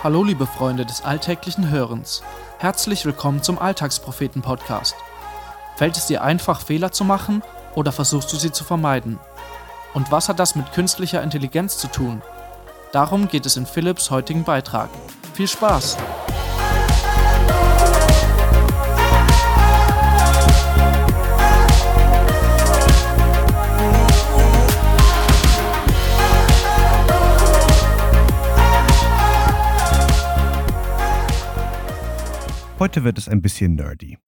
Hallo liebe Freunde des alltäglichen Hörens. Herzlich willkommen zum Alltagspropheten Podcast. Fällt es dir einfach, Fehler zu machen oder versuchst du sie zu vermeiden? Und was hat das mit künstlicher Intelligenz zu tun? Darum geht es in Philips heutigen Beitrag. Viel Spaß! Heute wird es ein bisschen nerdy.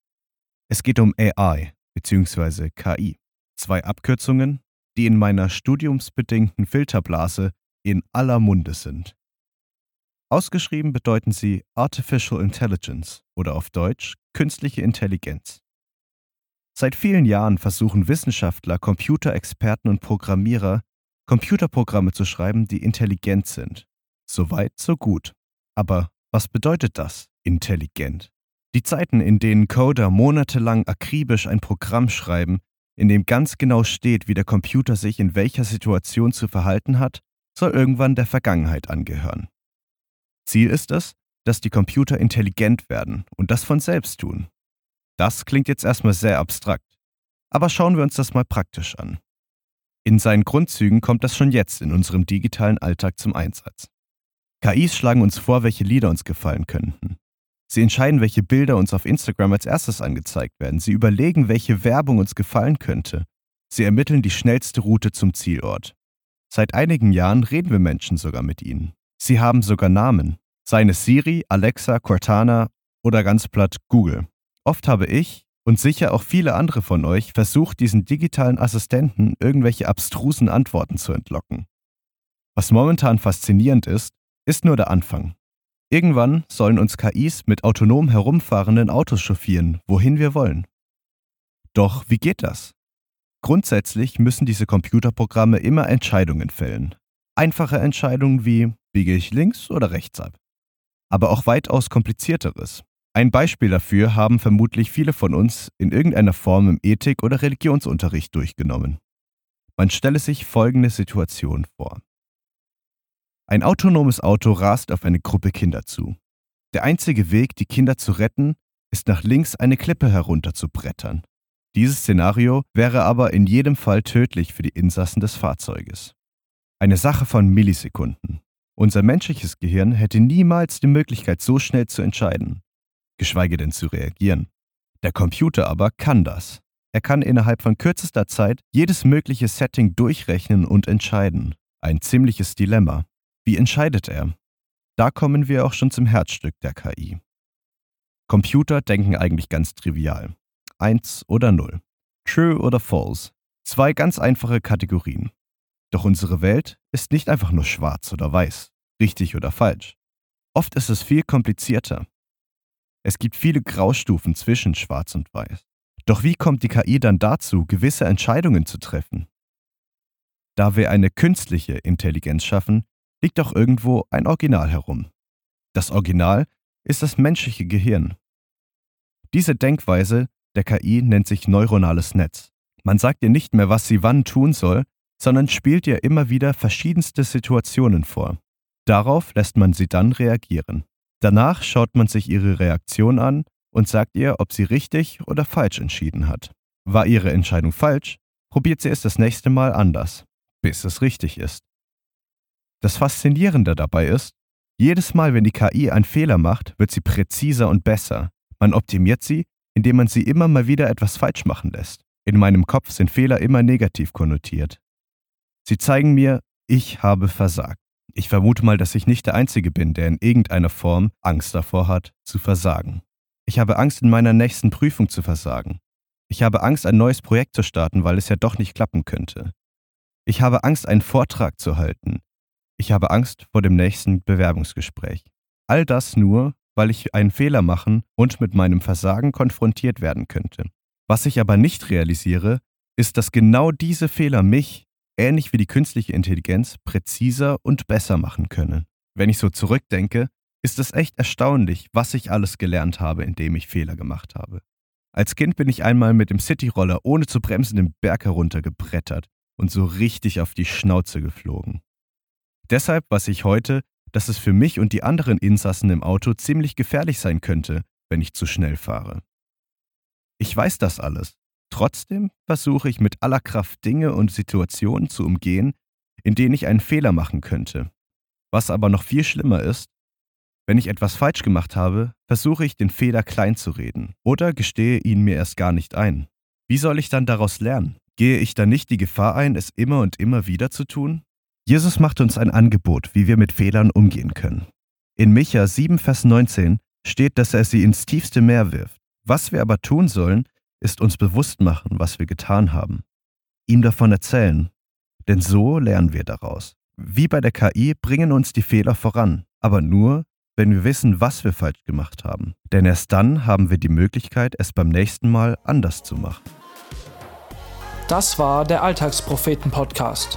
Es geht um AI bzw. KI. Zwei Abkürzungen, die in meiner studiumsbedingten Filterblase in aller Munde sind. Ausgeschrieben bedeuten sie Artificial Intelligence oder auf Deutsch künstliche Intelligenz. Seit vielen Jahren versuchen Wissenschaftler, Computerexperten und Programmierer, Computerprogramme zu schreiben, die intelligent sind. Soweit, so gut. Aber was bedeutet das, intelligent? Die Zeiten, in denen Coder monatelang akribisch ein Programm schreiben, in dem ganz genau steht, wie der Computer sich in welcher Situation zu verhalten hat, soll irgendwann der Vergangenheit angehören. Ziel ist es, dass die Computer intelligent werden und das von selbst tun. Das klingt jetzt erstmal sehr abstrakt, aber schauen wir uns das mal praktisch an. In seinen Grundzügen kommt das schon jetzt in unserem digitalen Alltag zum Einsatz. KIs schlagen uns vor, welche Lieder uns gefallen könnten. Sie entscheiden, welche Bilder uns auf Instagram als erstes angezeigt werden. Sie überlegen, welche Werbung uns gefallen könnte. Sie ermitteln die schnellste Route zum Zielort. Seit einigen Jahren reden wir Menschen sogar mit ihnen. Sie haben sogar Namen. Seien es Siri, Alexa, Cortana oder ganz platt Google. Oft habe ich und sicher auch viele andere von euch versucht, diesen digitalen Assistenten irgendwelche abstrusen Antworten zu entlocken. Was momentan faszinierend ist, ist nur der Anfang. Irgendwann sollen uns KIs mit autonom herumfahrenden Autos chauffieren, wohin wir wollen. Doch wie geht das? Grundsätzlich müssen diese Computerprogramme immer Entscheidungen fällen. Einfache Entscheidungen wie biege ich links oder rechts ab. Aber auch weitaus komplizierteres. Ein Beispiel dafür haben vermutlich viele von uns in irgendeiner Form im Ethik- oder Religionsunterricht durchgenommen. Man stelle sich folgende Situation vor. Ein autonomes Auto rast auf eine Gruppe Kinder zu. Der einzige Weg, die Kinder zu retten, ist nach links eine Klippe herunter zu brettern. Dieses Szenario wäre aber in jedem Fall tödlich für die Insassen des Fahrzeuges. Eine Sache von Millisekunden. Unser menschliches Gehirn hätte niemals die Möglichkeit, so schnell zu entscheiden, geschweige denn zu reagieren. Der Computer aber kann das. Er kann innerhalb von kürzester Zeit jedes mögliche Setting durchrechnen und entscheiden. Ein ziemliches Dilemma. Wie entscheidet er? Da kommen wir auch schon zum Herzstück der KI. Computer denken eigentlich ganz trivial. Eins oder Null. True oder False. Zwei ganz einfache Kategorien. Doch unsere Welt ist nicht einfach nur schwarz oder weiß, richtig oder falsch. Oft ist es viel komplizierter. Es gibt viele Graustufen zwischen schwarz und weiß. Doch wie kommt die KI dann dazu, gewisse Entscheidungen zu treffen? Da wir eine künstliche Intelligenz schaffen, liegt auch irgendwo ein Original herum. Das Original ist das menschliche Gehirn. Diese Denkweise der KI nennt sich neuronales Netz. Man sagt ihr nicht mehr, was sie wann tun soll, sondern spielt ihr immer wieder verschiedenste Situationen vor. Darauf lässt man sie dann reagieren. Danach schaut man sich ihre Reaktion an und sagt ihr, ob sie richtig oder falsch entschieden hat. War ihre Entscheidung falsch, probiert sie es das nächste Mal anders, bis es richtig ist. Das Faszinierende dabei ist, jedes Mal, wenn die KI einen Fehler macht, wird sie präziser und besser. Man optimiert sie, indem man sie immer mal wieder etwas falsch machen lässt. In meinem Kopf sind Fehler immer negativ konnotiert. Sie zeigen mir, ich habe versagt. Ich vermute mal, dass ich nicht der Einzige bin, der in irgendeiner Form Angst davor hat, zu versagen. Ich habe Angst, in meiner nächsten Prüfung zu versagen. Ich habe Angst, ein neues Projekt zu starten, weil es ja doch nicht klappen könnte. Ich habe Angst, einen Vortrag zu halten. Ich habe Angst vor dem nächsten Bewerbungsgespräch. All das nur, weil ich einen Fehler machen und mit meinem Versagen konfrontiert werden könnte. Was ich aber nicht realisiere, ist, dass genau diese Fehler mich, ähnlich wie die künstliche Intelligenz, präziser und besser machen können. Wenn ich so zurückdenke, ist es echt erstaunlich, was ich alles gelernt habe, indem ich Fehler gemacht habe. Als Kind bin ich einmal mit dem Cityroller ohne zu bremsen den Berg heruntergebrettert und so richtig auf die Schnauze geflogen. Deshalb weiß ich heute, dass es für mich und die anderen Insassen im Auto ziemlich gefährlich sein könnte, wenn ich zu schnell fahre. Ich weiß das alles. Trotzdem versuche ich mit aller Kraft Dinge und Situationen zu umgehen, in denen ich einen Fehler machen könnte. Was aber noch viel schlimmer ist, wenn ich etwas falsch gemacht habe, versuche ich den Fehler klein zu reden oder gestehe ihn mir erst gar nicht ein. Wie soll ich dann daraus lernen? Gehe ich dann nicht die Gefahr ein, es immer und immer wieder zu tun? Jesus macht uns ein Angebot, wie wir mit Fehlern umgehen können. In Micha 7, Vers 19 steht, dass er sie ins tiefste Meer wirft. Was wir aber tun sollen, ist uns bewusst machen, was wir getan haben. Ihm davon erzählen. Denn so lernen wir daraus. Wie bei der KI bringen uns die Fehler voran, aber nur, wenn wir wissen, was wir falsch gemacht haben. Denn erst dann haben wir die Möglichkeit, es beim nächsten Mal anders zu machen. Das war der Alltagspropheten-Podcast.